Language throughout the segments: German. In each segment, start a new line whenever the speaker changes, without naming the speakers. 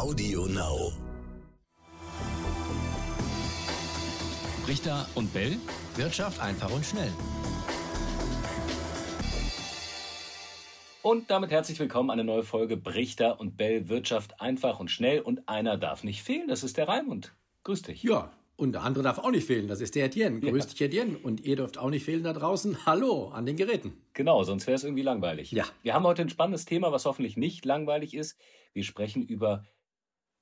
Audio Now.
Richter und Bell. Wirtschaft einfach und schnell. Und damit herzlich willkommen eine neue Folge Brichter und Bell Wirtschaft einfach und schnell. Und einer darf nicht fehlen, das ist der Raimund. Grüß dich.
Ja, und der andere darf auch nicht fehlen, das ist der Etienne. Grüß
Ja.
dich, Etienne. Und ihr dürft auch nicht fehlen da draußen. Hallo an den Geräten.
Genau, sonst wäre es irgendwie langweilig.
Ja.
Wir haben heute ein spannendes Thema, was hoffentlich nicht langweilig ist. Wir sprechen über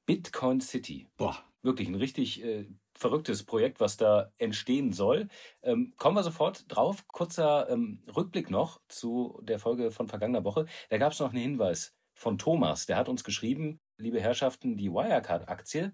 Bitcoin City.
Boah,
Wirklich ein richtig äh, verrücktes Projekt, was da entstehen soll. Ähm, kommen wir sofort drauf. Kurzer ähm, Rückblick noch zu der Folge von vergangener Woche. Da gab es noch einen Hinweis von Thomas. Der hat uns geschrieben, liebe Herrschaften, die Wirecard-Aktie,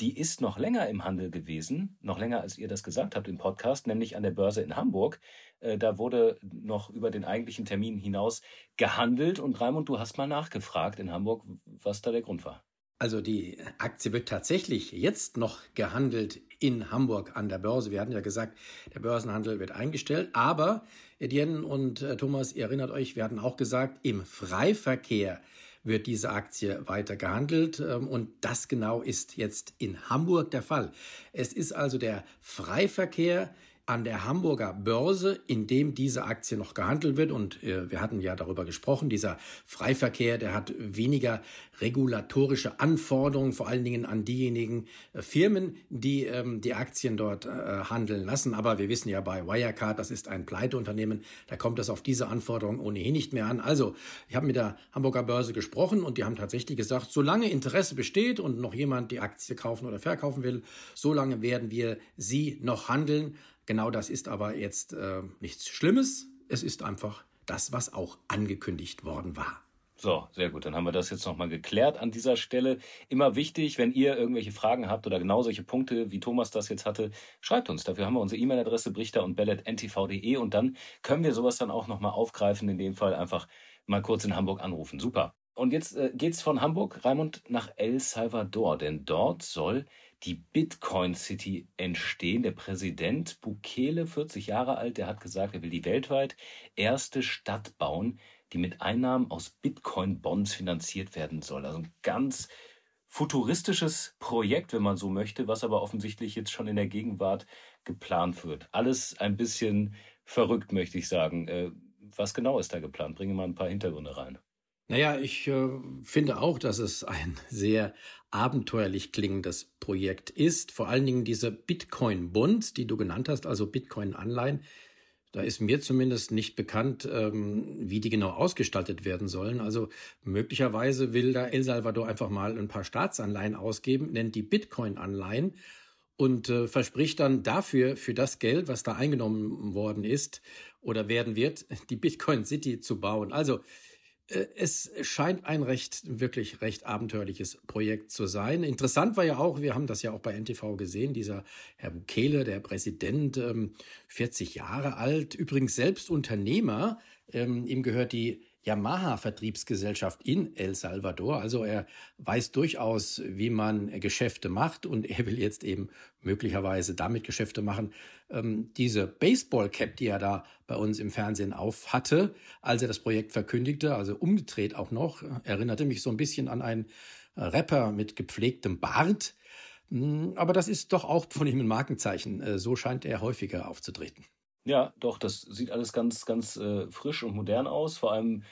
die ist noch länger im Handel gewesen, noch länger als ihr das gesagt habt im Podcast, nämlich an der Börse in Hamburg. Äh, da wurde noch über den eigentlichen Termin hinaus gehandelt. Und Raimund, du hast mal nachgefragt in Hamburg, was da der Grund war.
Also die Aktie wird tatsächlich jetzt noch gehandelt in Hamburg an der Börse. Wir hatten ja gesagt, der Börsenhandel wird eingestellt. Aber Etienne und äh, Thomas, ihr erinnert euch, wir hatten auch gesagt, im Freiverkehr wird diese Aktie weiter gehandelt. ähm, Und das genau ist jetzt in Hamburg der Fall. Es ist also der Freiverkehr an der Hamburger Börse, in dem diese Aktie noch gehandelt wird. Und äh, wir hatten ja darüber gesprochen, dieser Freiverkehr, der hat weniger regulatorische Anforderungen, vor allen Dingen an diejenigen äh, Firmen, die ähm, die Aktien dort äh, handeln lassen. Aber wir wissen ja bei Wirecard, das ist ein Pleiteunternehmen, da kommt es auf diese Anforderungen ohnehin nicht mehr an. Also, ich habe mit der Hamburger Börse gesprochen und die haben tatsächlich gesagt, solange Interesse besteht und noch jemand die Aktie kaufen oder verkaufen will, solange werden wir sie noch handeln. Genau das ist aber jetzt äh, nichts Schlimmes. Es ist einfach das, was auch angekündigt worden war.
So, sehr gut. Dann haben wir das jetzt nochmal geklärt an dieser Stelle. Immer wichtig, wenn ihr irgendwelche Fragen habt oder genau solche Punkte, wie Thomas das jetzt hatte, schreibt uns. Dafür haben wir unsere E-Mail-Adresse brichter und bellet.ntv.de und dann können wir sowas dann auch nochmal aufgreifen. In dem Fall einfach mal kurz in Hamburg anrufen. Super. Und jetzt äh, geht's von Hamburg, Raimund, nach El Salvador, denn dort soll die Bitcoin City entstehen. Der Präsident Bukele, 40 Jahre alt, der hat gesagt, er will die weltweit erste Stadt bauen, die mit Einnahmen aus Bitcoin-Bonds finanziert werden soll. Also ein ganz futuristisches Projekt, wenn man so möchte, was aber offensichtlich jetzt schon in der Gegenwart geplant wird. Alles ein bisschen verrückt, möchte ich sagen. Äh, was genau ist da geplant? Bringe mal ein paar Hintergründe rein.
Naja, ich äh, finde auch, dass es ein sehr abenteuerlich klingendes Projekt ist. Vor allen Dingen diese Bitcoin-Bonds, die du genannt hast, also Bitcoin-Anleihen. Da ist mir zumindest nicht bekannt, ähm, wie die genau ausgestaltet werden sollen. Also möglicherweise will da El Salvador einfach mal ein paar Staatsanleihen ausgeben, nennt die Bitcoin-Anleihen und äh, verspricht dann dafür, für das Geld, was da eingenommen worden ist oder werden wird, die Bitcoin City zu bauen. Also es scheint ein recht, wirklich recht abenteuerliches Projekt zu sein. Interessant war ja auch, wir haben das ja auch bei NTV gesehen, dieser Herr Bukele, der Präsident, ähm, 40 Jahre alt, übrigens selbst Unternehmer. Ähm, ihm gehört die Yamaha-Vertriebsgesellschaft in El Salvador. Also er weiß durchaus, wie man Geschäfte macht und er will jetzt eben möglicherweise damit Geschäfte machen. Ähm, diese Baseball-Cap, die er da bei uns im Fernsehen auf hatte, als er das Projekt verkündigte, also umgedreht auch noch, erinnerte mich so ein bisschen an einen Rapper mit gepflegtem Bart. Hm, Aber das ist doch auch von ihm ein Markenzeichen. Äh, So scheint er häufiger aufzutreten.
Ja, doch, das sieht alles ganz, ganz äh, frisch und modern aus. Vor allem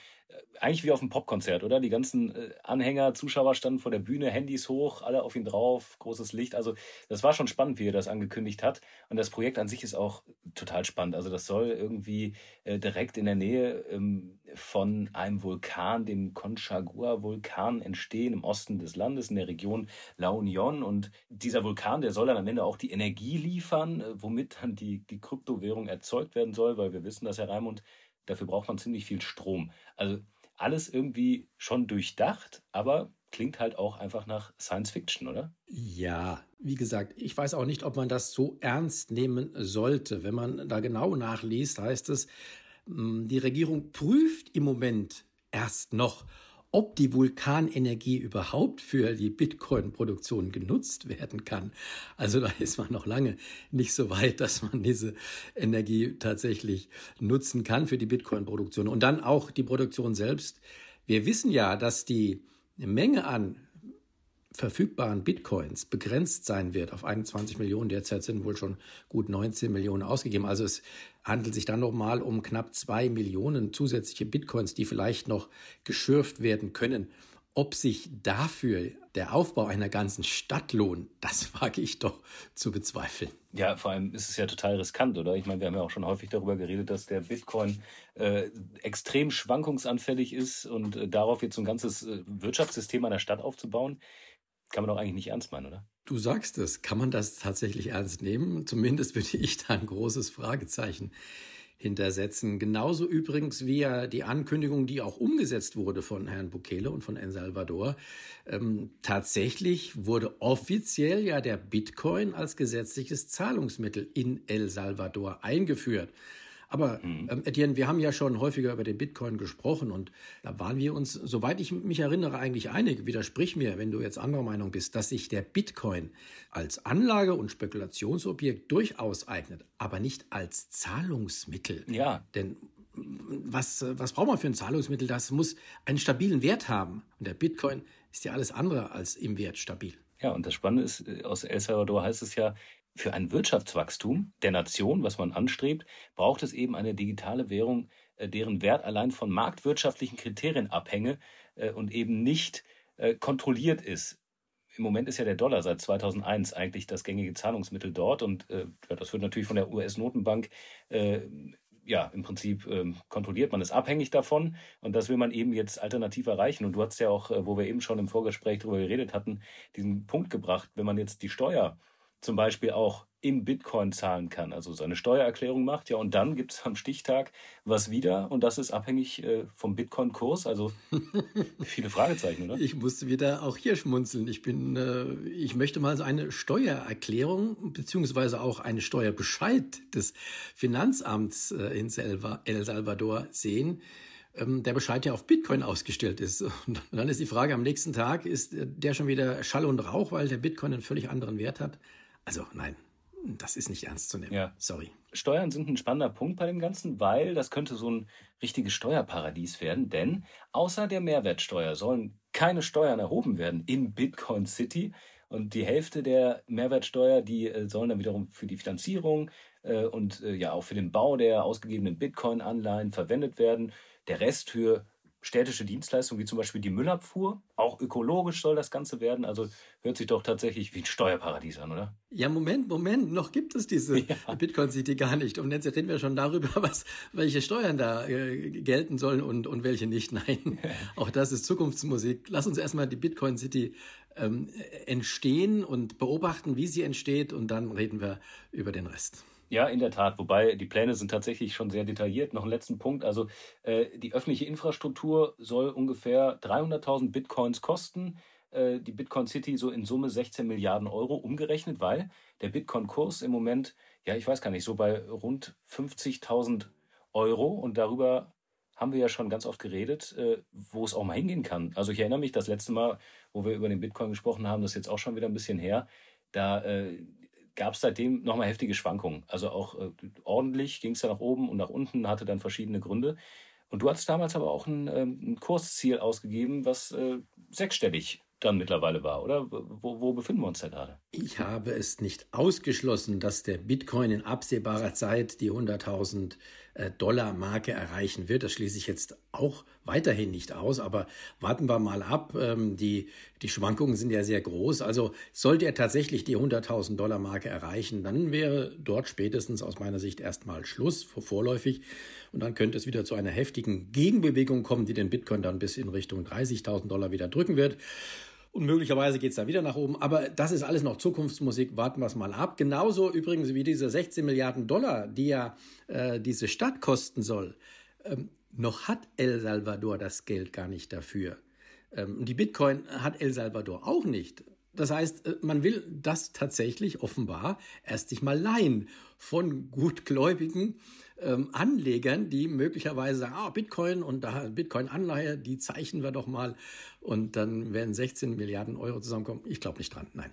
eigentlich wie auf einem Popkonzert, oder? Die ganzen äh, Anhänger, Zuschauer standen vor der Bühne, Handys hoch, alle auf ihn drauf, großes Licht. Also das war schon spannend, wie er das angekündigt hat. Und das Projekt an sich ist auch total spannend. Also das soll irgendwie äh, direkt in der Nähe ähm, von einem Vulkan, dem Conchagua-Vulkan, entstehen im Osten des Landes, in der Region La Union. Und dieser Vulkan, der soll dann am Ende auch die Energie liefern, äh, womit dann die, die Kryptowährung erzeugt werden soll, weil wir wissen, dass Herr Raimund, dafür braucht man ziemlich viel Strom. Also alles irgendwie schon durchdacht, aber klingt halt auch einfach nach Science Fiction, oder?
Ja, wie gesagt, ich weiß auch nicht, ob man das so ernst nehmen sollte. Wenn man da genau nachliest, heißt es, mh, die Regierung prüft im Moment erst noch, ob die Vulkanenergie überhaupt für die Bitcoin-Produktion genutzt werden kann. Also da ist man noch lange nicht so weit, dass man diese Energie tatsächlich nutzen kann für die Bitcoin-Produktion. Und dann auch die Produktion selbst. Wir wissen ja, dass die Menge an verfügbaren Bitcoins begrenzt sein wird auf 21 Millionen. Derzeit sind wohl schon gut 19 Millionen ausgegeben. Also es handelt sich dann nochmal um knapp zwei Millionen zusätzliche Bitcoins, die vielleicht noch geschürft werden können. Ob sich dafür der Aufbau einer ganzen Stadt lohnt, das wage ich doch zu bezweifeln.
Ja, vor allem ist es ja total riskant, oder? Ich meine, wir haben ja auch schon häufig darüber geredet, dass der Bitcoin äh, extrem schwankungsanfällig ist und äh, darauf jetzt so ein ganzes äh, Wirtschaftssystem einer Stadt aufzubauen, kann man doch eigentlich nicht ernst meinen, oder?
Du sagst es. Kann man das tatsächlich ernst nehmen? Zumindest würde ich da ein großes Fragezeichen hintersetzen. Genauso übrigens wie ja die Ankündigung, die auch umgesetzt wurde von Herrn Bukele und von El Salvador. Ähm, tatsächlich wurde offiziell ja der Bitcoin als gesetzliches Zahlungsmittel in El Salvador eingeführt. Aber mhm. ähm, Etienne, wir haben ja schon häufiger über den Bitcoin gesprochen und da waren wir uns, soweit ich mich erinnere, eigentlich einig. Widersprich mir, wenn du jetzt anderer Meinung bist, dass sich der Bitcoin als Anlage- und Spekulationsobjekt durchaus eignet, aber nicht als Zahlungsmittel.
Ja.
Denn was, was braucht man für ein Zahlungsmittel? Das muss einen stabilen Wert haben. Und der Bitcoin ist ja alles andere als im Wert stabil.
Ja, und das Spannende ist, äh, aus El Salvador heißt es ja, für ein Wirtschaftswachstum der Nation, was man anstrebt, braucht es eben eine digitale Währung, äh, deren Wert allein von marktwirtschaftlichen Kriterien abhänge äh, und eben nicht äh, kontrolliert ist. Im Moment ist ja der Dollar seit 2001 eigentlich das gängige Zahlungsmittel dort und das wird natürlich von der US-Notenbank ja, im Prinzip ähm, kontrolliert, man ist abhängig davon und das will man eben jetzt alternativ erreichen. Und du hast ja auch, wo wir eben schon im Vorgespräch darüber geredet hatten, diesen Punkt gebracht, wenn man jetzt die Steuer zum Beispiel auch in Bitcoin zahlen kann, also seine Steuererklärung macht, ja, und dann gibt es am Stichtag was wieder und das ist abhängig äh, vom Bitcoin-Kurs, also viele Fragezeichen, oder?
Ich musste wieder auch hier schmunzeln. Ich bin, äh, ich möchte mal so eine Steuererklärung beziehungsweise auch einen Steuerbescheid des Finanzamts äh, in El Salvador sehen ähm, der Bescheid ja auf Bitcoin ausgestellt ist. Und dann ist die Frage am nächsten Tag, ist der schon wieder Schall und Rauch, weil der Bitcoin einen völlig anderen Wert hat? Also nein, das ist nicht ernst zu nehmen. Ja. Sorry.
Steuern sind ein spannender Punkt bei dem Ganzen, weil das könnte so ein richtiges Steuerparadies werden, denn außer der Mehrwertsteuer sollen keine Steuern erhoben werden in Bitcoin City. Und die Hälfte der Mehrwertsteuer, die äh, sollen dann wiederum für die Finanzierung äh, und äh, ja auch für den Bau der ausgegebenen Bitcoin-Anleihen verwendet werden. Der Rest für städtische Dienstleistungen wie zum Beispiel die Müllabfuhr. Auch ökologisch soll das Ganze werden. Also hört sich doch tatsächlich wie ein Steuerparadies an, oder?
Ja, Moment, Moment. Noch gibt es diese ja. Bitcoin City gar nicht. Und jetzt reden wir schon darüber, was, welche Steuern da äh, gelten sollen und, und welche nicht. Nein, auch das ist Zukunftsmusik. Lass uns erstmal die Bitcoin City ähm, entstehen und beobachten, wie sie entsteht. Und dann reden wir über den Rest.
Ja, in der Tat. Wobei die Pläne sind tatsächlich schon sehr detailliert. Noch ein letzten Punkt. Also äh, die öffentliche Infrastruktur soll ungefähr 300.000 Bitcoins kosten. Äh, die Bitcoin City so in Summe 16 Milliarden Euro umgerechnet, weil der Bitcoin-Kurs im Moment, ja, ich weiß gar nicht, so bei rund 50.000 Euro und darüber haben wir ja schon ganz oft geredet, äh, wo es auch mal hingehen kann. Also ich erinnere mich, das letzte Mal, wo wir über den Bitcoin gesprochen haben, das ist jetzt auch schon wieder ein bisschen her, da äh, gab es seitdem nochmal heftige Schwankungen. Also auch äh, ordentlich ging es ja nach oben und nach unten, hatte dann verschiedene Gründe. Und du hattest damals aber auch ein, ähm, ein Kursziel ausgegeben, was äh, sechsstellig dann mittlerweile war, oder? Wo, wo, befinden wir uns da gerade?
Ich habe es nicht ausgeschlossen, dass der Bitcoin in absehbarer Zeit die 100.000 äh, Dollar Marke erreichen wird. Das schließe ich jetzt auch weiterhin nicht aus, aber warten wir mal ab. Ähm, die, die Schwankungen sind ja sehr groß. Also sollte er tatsächlich die 100.000 Dollar Marke erreichen, dann wäre dort spätestens aus meiner Sicht erstmal Schluss, vorläufig. Und dann könnte es wieder zu einer heftigen Gegenbewegung kommen, die den Bitcoin dann bis in Richtung 30.000 Dollar wieder drücken wird. Und möglicherweise geht es da wieder nach oben. Aber das ist alles noch Zukunftsmusik. Warten wir es mal ab. Genauso übrigens wie diese 16 Milliarden Dollar, die ja äh, diese Stadt kosten soll. Ähm, noch hat El Salvador das Geld gar nicht dafür. Ähm, die Bitcoin hat El Salvador auch nicht. Das heißt, äh, man will das tatsächlich offenbar erst sich mal leihen von gutgläubigen ähm, Anlegern, die möglicherweise sagen, ah, Bitcoin und da Bitcoin-Anleihe, die zeichnen wir doch mal und dann werden 16 Milliarden Euro zusammenkommen. Ich glaube nicht dran, nein.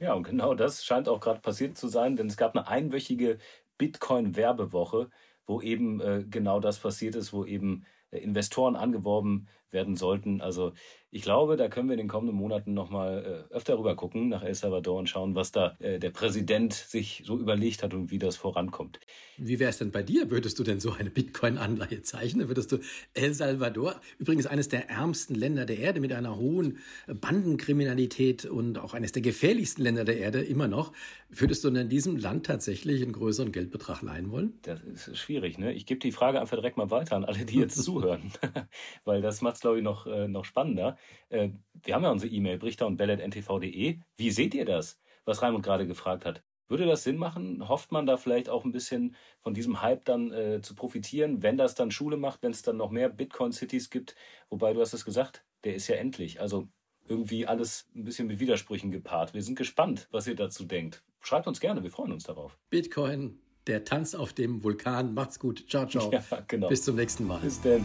Ja, und genau das scheint auch gerade passiert zu sein, denn es gab eine einwöchige Bitcoin-Werbewoche, wo eben äh, genau das passiert ist, wo eben äh, Investoren angeworben werden sollten. Also ich glaube, da können wir in den kommenden Monaten nochmal äh, öfter rüber gucken nach El Salvador und schauen, was da äh, der Präsident sich so überlegt hat und wie das vorankommt.
Wie wäre es denn bei dir? Würdest du denn so eine Bitcoin-Anleihe zeichnen? Würdest du El Salvador, übrigens eines der ärmsten Länder der Erde mit einer hohen Bandenkriminalität und auch eines der gefährlichsten Länder der Erde immer noch, würdest du in diesem Land tatsächlich einen größeren Geldbetrag leihen wollen?
Das ist schwierig. Ne? Ich gebe die Frage einfach direkt mal weiter an alle, die jetzt zuhören, weil das macht es, glaube ich, noch, äh, noch spannender. Äh, wir haben ja unsere E-Mail, brichter und bellet.ntv.de. Wie seht ihr das, was Raimund gerade gefragt hat? Würde das Sinn machen? Hofft man da vielleicht auch ein bisschen von diesem Hype dann äh, zu profitieren, wenn das dann Schule macht, wenn es dann noch mehr Bitcoin-Cities gibt? Wobei du hast es gesagt, der ist ja endlich. Also irgendwie alles ein bisschen mit Widersprüchen gepaart. Wir sind gespannt, was ihr dazu denkt. Schreibt uns gerne, wir freuen uns darauf.
Bitcoin, der Tanz auf dem Vulkan. Macht's gut. Ciao, ciao. Ja, genau. Bis zum nächsten Mal.
Bis denn.